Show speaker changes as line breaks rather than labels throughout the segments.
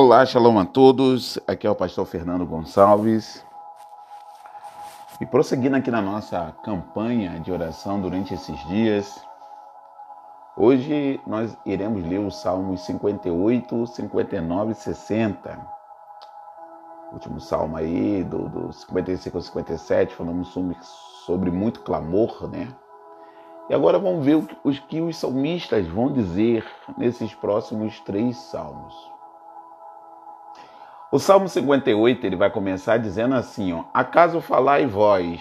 Olá, shalom a todos. Aqui é o pastor Fernando Gonçalves. E prosseguindo aqui na nossa campanha de oração durante esses dias, hoje nós iremos ler os Salmos 58, 59 e 60. O último salmo aí, do, do 55 ao 57, falamos sobre, sobre muito clamor, né? E agora vamos ver o que, os que os salmistas vão dizer nesses próximos três salmos. O Salmo 58 ele vai começar dizendo assim: ó, Acaso falai vós,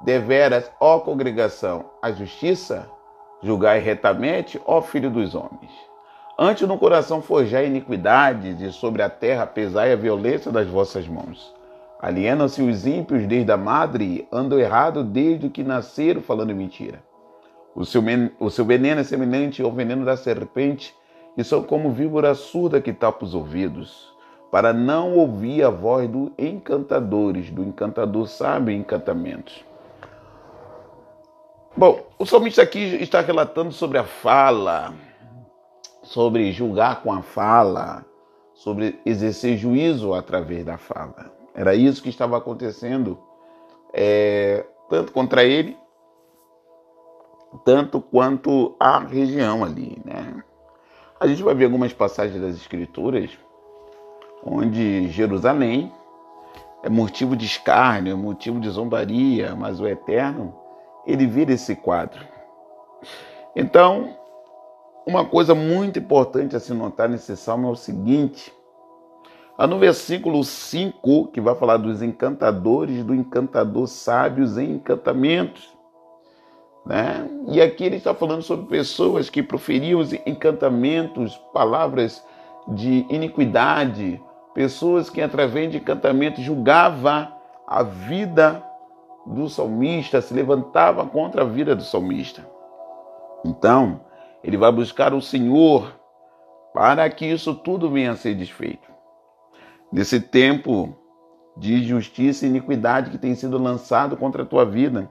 deveras, ó congregação, a justiça? Julgai retamente, ó filho dos homens. Antes no coração forjai iniquidades, e sobre a terra pesai a violência das vossas mãos. Alienam-se os ímpios desde a madre, andam errado desde que nasceram falando mentira. O seu, o seu veneno é semelhante ao veneno da serpente, e são como víbora surda que tapa os ouvidos, para não ouvir a voz do encantadores, do encantador sabe encantamentos. Bom, o salmista aqui está relatando sobre a fala, sobre julgar com a fala, sobre exercer juízo através da fala. Era isso que estava acontecendo, é, tanto contra ele tanto quanto a região ali, né? A gente vai ver algumas passagens das escrituras onde Jerusalém é motivo de escárnio, é motivo de zombaria, mas o Eterno, ele vira esse quadro. Então, uma coisa muito importante a se notar nesse salmo é o seguinte: no versículo 5, que vai falar dos encantadores, do encantador sábios em encantamentos. Né? E aqui ele está falando sobre pessoas que proferiam encantamentos, palavras de iniquidade, pessoas que através de encantamento julgava a vida do salmista, se levantava contra a vida do salmista. Então, ele vai buscar o Senhor para que isso tudo venha a ser desfeito. Nesse tempo de injustiça e iniquidade que tem sido lançado contra a tua vida,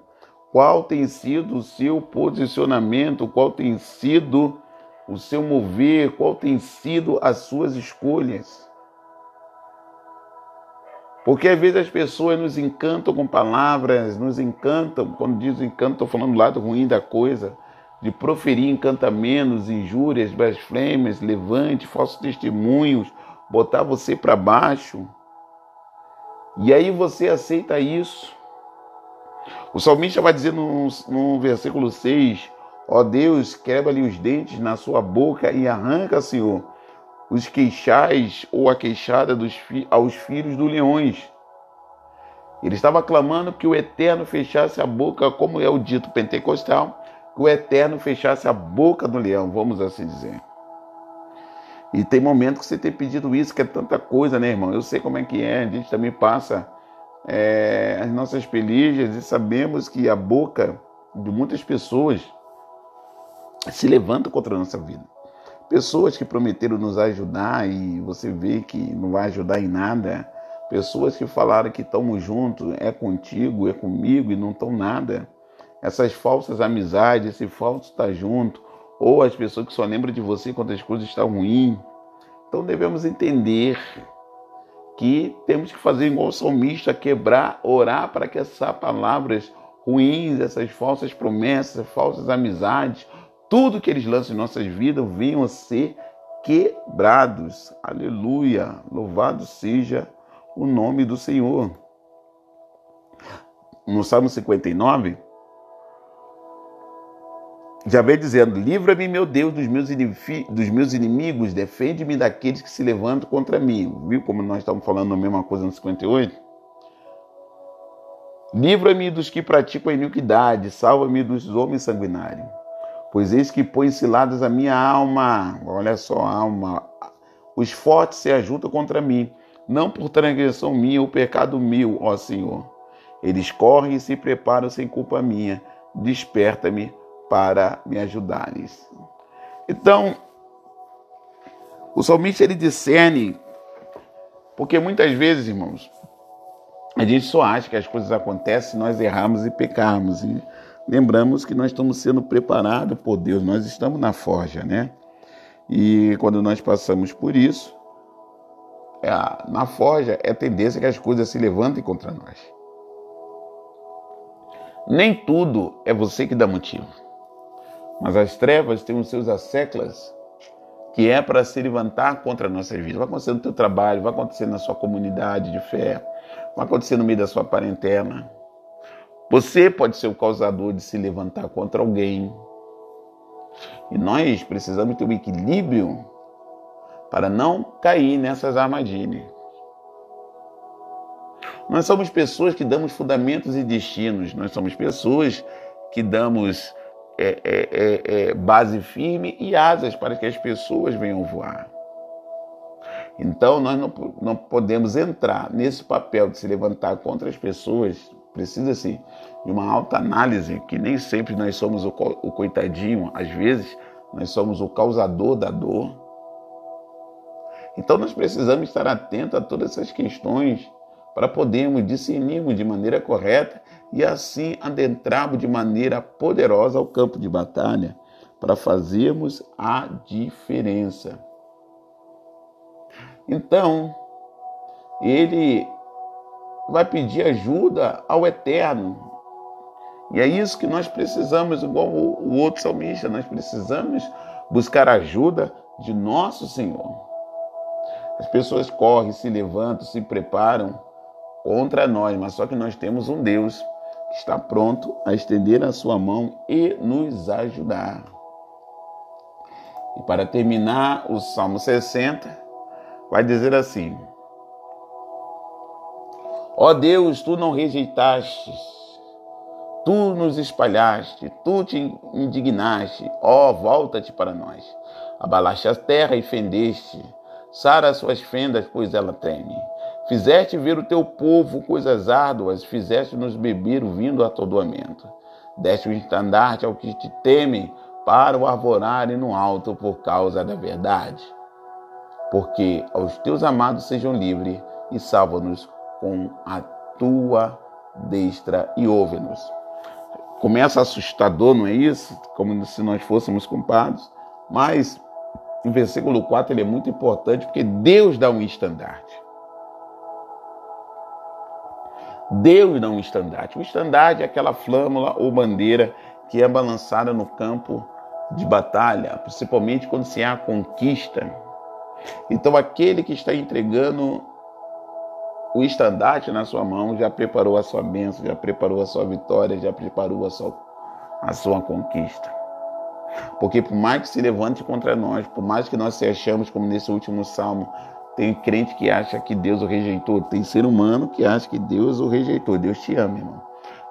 qual tem sido o seu posicionamento, qual tem sido o seu mover, qual tem sido as suas escolhas. Porque às vezes as pessoas nos encantam com palavras, nos encantam, quando diz encanto, estou falando do lado ruim da coisa, de proferir encantamentos, injúrias, blasfêmias, levante, falsos testemunhos, botar você para baixo. E aí você aceita isso. O salmista vai dizer no, no versículo 6: Ó Deus, quebra-lhe os dentes na sua boca e arranca, Senhor, os queixais ou a queixada dos, aos filhos dos leões. Ele estava clamando que o Eterno fechasse a boca, como é o dito pentecostal, que o Eterno fechasse a boca do leão, vamos assim dizer. E tem momento que você tem pedido isso, que é tanta coisa, né, irmão? Eu sei como é que é, a gente também passa é, as nossas pelejas e sabemos que a boca de muitas pessoas se levanta contra a nossa vida. Pessoas que prometeram nos ajudar e você vê que não vai ajudar em nada. Pessoas que falaram que estamos juntos, é contigo, é comigo e não estão nada. Essas falsas amizades, esse falso estar junto, ou as pessoas que só lembram de você quando as coisas estão ruins. Então devemos entender que temos que fazer igual o salmista, quebrar, orar para que essas palavras ruins, essas falsas promessas, falsas amizades, tudo que eles lançam em nossas vidas venham a ser quebrados. Aleluia! Louvado seja o nome do Senhor. No Salmo 59, já vem dizendo: Livra-me, meu Deus, dos meus, dos meus inimigos, defende-me daqueles que se levantam contra mim. Viu como nós estamos falando a mesma coisa no 58? Livra-me dos que praticam a iniquidade, salva-me dos homens sanguinários. Pois eis que põe ciladas a minha alma. Olha só, alma. Os fortes se ajuntam contra mim, não por transgressão minha ou pecado meu, ó Senhor. Eles correm e se preparam sem culpa minha. Desperta-me para me ajudares. Então, o salmista ele discerne, porque muitas vezes, irmãos, a gente só acha que as coisas acontecem se nós errarmos e pecarmos. E lembramos que nós estamos sendo preparados por Deus, nós estamos na forja, né? E quando nós passamos por isso, é, na forja é tendência que as coisas se levantem contra nós. Nem tudo é você que dá motivo, mas as trevas têm os seus asseclas que é para se levantar contra a nossa vida. Vai acontecer no teu trabalho, vai acontecer na sua comunidade de fé, vai acontecer no meio da sua parentela. Você pode ser o causador de se levantar contra alguém. E nós precisamos ter um equilíbrio para não cair nessas armadilhas. Nós somos pessoas que damos fundamentos e destinos, nós somos pessoas que damos é, é, é, é, base firme e asas para que as pessoas venham voar. Então, nós não, não podemos entrar nesse papel de se levantar contra as pessoas. Precisa-se de uma alta análise, que nem sempre nós somos o, o coitadinho, às vezes nós somos o causador da dor. Então, nós precisamos estar atentos a todas essas questões para podermos discernirmos de maneira correta e assim adentrarmos de maneira poderosa ao campo de batalha para fazermos a diferença. Então, ele vai pedir ajuda ao Eterno. E é isso que nós precisamos, igual o outro salmista, nós precisamos buscar ajuda de nosso Senhor. As pessoas correm, se levantam, se preparam contra nós, mas só que nós temos um Deus que está pronto a estender a sua mão e nos ajudar. E para terminar, o Salmo 60 vai dizer assim: Ó Deus, tu não rejeitaste, tu nos espalhaste, tu te indignaste, ó, volta-te para nós. Abalaste a terra e fendeste, sara as suas fendas, pois ela treme. Fizeste ver o teu povo coisas árduas, fizeste-nos beber o vinho do atordoamento. Deste o estandarte ao que te temem, para o arvorarem no alto por causa da verdade. Porque aos teus amados sejam livres e salva-nos com a tua destra e ouve-nos. Começa assustador, não é isso? Como se nós fôssemos culpados. Mas, em versículo 4, ele é muito importante, porque Deus dá um estandarte. Deus dá um estandarte. O estandarte é aquela flâmula ou bandeira que é balançada no campo de batalha, principalmente quando se há conquista. Então, aquele que está entregando o estandarte na sua mão já preparou a sua bênção, já preparou a sua vitória, já preparou a sua, a sua conquista. Porque por mais que se levante contra nós, por mais que nós se achamos, como nesse último salmo, tem crente que acha que Deus o rejeitou. Tem ser humano que acha que Deus o rejeitou. Deus te ama, irmão.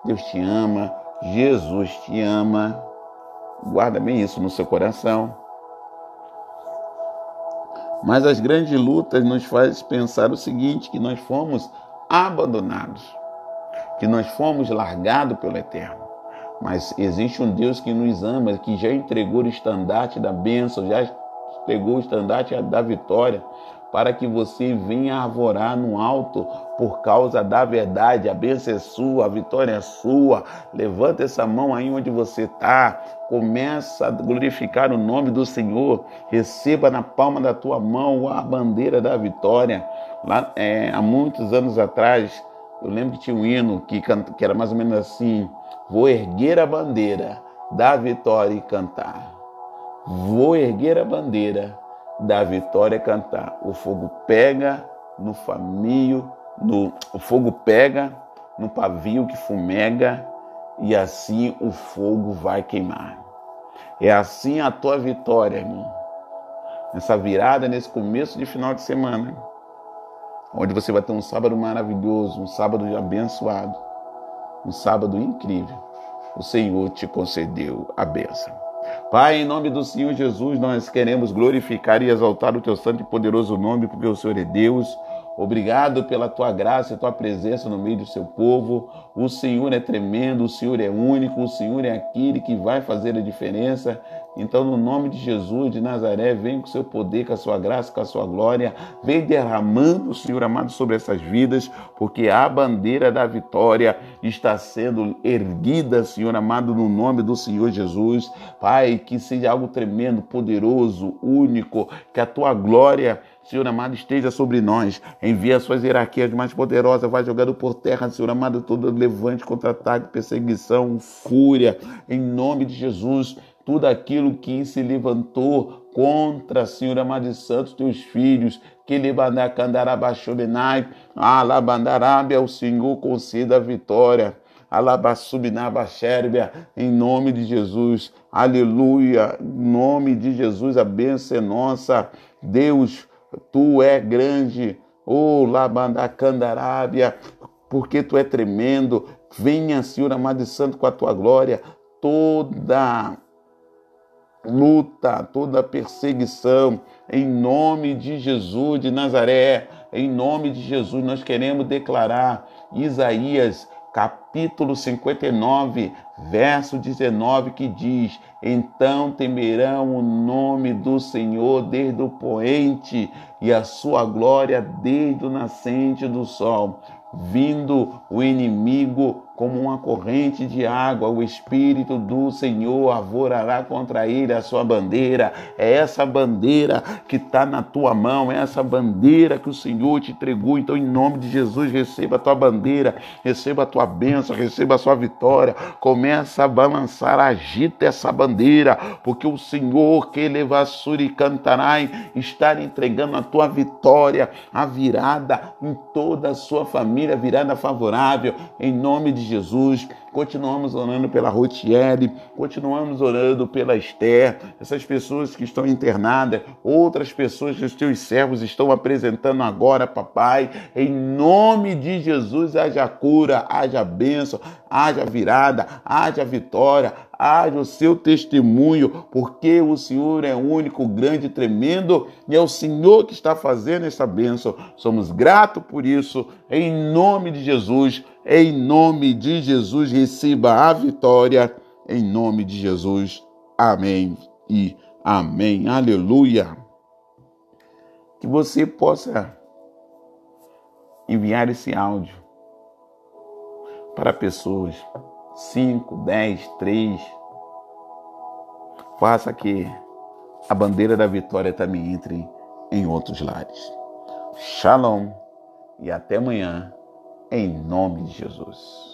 Deus te ama. Jesus te ama. Guarda bem isso no seu coração. Mas as grandes lutas nos faz pensar o seguinte, que nós fomos abandonados, que nós fomos largados pelo Eterno. Mas existe um Deus que nos ama, que já entregou o estandarte da bênção, já entregou o estandarte da vitória, para que você venha arvorar no alto por causa da verdade. A bênção é sua, a vitória é sua. Levanta essa mão aí onde você está. Começa a glorificar o nome do Senhor. Receba na palma da tua mão a bandeira da vitória. Lá, é, há muitos anos atrás, eu lembro que tinha um hino que, que era mais ou menos assim: Vou erguer a bandeira da vitória e cantar. Vou erguer a bandeira da vitória cantar. O fogo pega no famio, no, o fogo pega no pavio que fumega e assim o fogo vai queimar. É assim a tua vitória, irmão. Nessa virada, nesse começo de final de semana, onde você vai ter um sábado maravilhoso, um sábado abençoado, um sábado incrível. O Senhor te concedeu a bênção. Pai, em nome do Senhor Jesus, nós queremos glorificar e exaltar o teu santo e poderoso nome, porque o Senhor é Deus. Obrigado pela tua graça e tua presença no meio do seu povo. O Senhor é tremendo, o Senhor é único, o Senhor é aquele que vai fazer a diferença. Então, no nome de Jesus de Nazaré, vem com o seu poder, com a sua graça, com a sua glória. Vem derramando, Senhor amado, sobre essas vidas, porque a bandeira da vitória está sendo erguida, Senhor amado, no nome do Senhor Jesus. Pai, que seja algo tremendo, poderoso, único, que a tua glória Senhor amado, esteja sobre nós. Envia as suas hierarquias mais poderosas, vai jogando por terra, Senhor amado, todo levante, contra-ataque, perseguição, fúria, em nome de Jesus tudo aquilo que se levantou contra, Senhor amado de santos, teus filhos, que levandacandarabashobenai, alabandarábia, o Senhor conceda a vitória. Alabassubinabaxérbia, em nome de Jesus, aleluia, em nome de Jesus, a bênção é nossa, Deus, tu é grande, oh Labandacandarábia, porque tu é tremendo, venha, Senhor amado e santo, com a tua glória, toda luta, toda perseguição, em nome de Jesus de Nazaré, em nome de Jesus, nós queremos declarar Isaías capítulo 59, verso 19, que diz: Então temerão o nome do Senhor desde o poente e a sua glória desde o nascente do sol. Vindo o inimigo como uma corrente de água, o Espírito do Senhor avorará contra ele a sua bandeira. É essa bandeira que está na tua mão, é essa bandeira que o Senhor te entregou. Então, em nome de Jesus, receba a tua bandeira, receba a tua bênção, receba a sua vitória. Começa a balançar, agita essa bandeira, porque o Senhor que levassuri cantarai está entregando a tua vitória, a virada em toda a sua família, virada favorável, em nome de Jesus. Continuamos orando pela Rotiele, continuamos orando pela Esther, essas pessoas que estão internadas, outras pessoas que os teus servos estão apresentando agora, papai. Em nome de Jesus, haja cura, haja bênção, haja virada, haja vitória, haja o seu testemunho, porque o Senhor é único, grande, tremendo, e é o Senhor que está fazendo essa bênção. Somos gratos por isso, em nome de Jesus. Em nome de Jesus, receba a vitória. Em nome de Jesus. Amém e amém. Aleluia. Que você possa enviar esse áudio para pessoas 5, 10, 3. Faça que a bandeira da vitória também entre em outros lares. Shalom e até amanhã em nome de Jesus.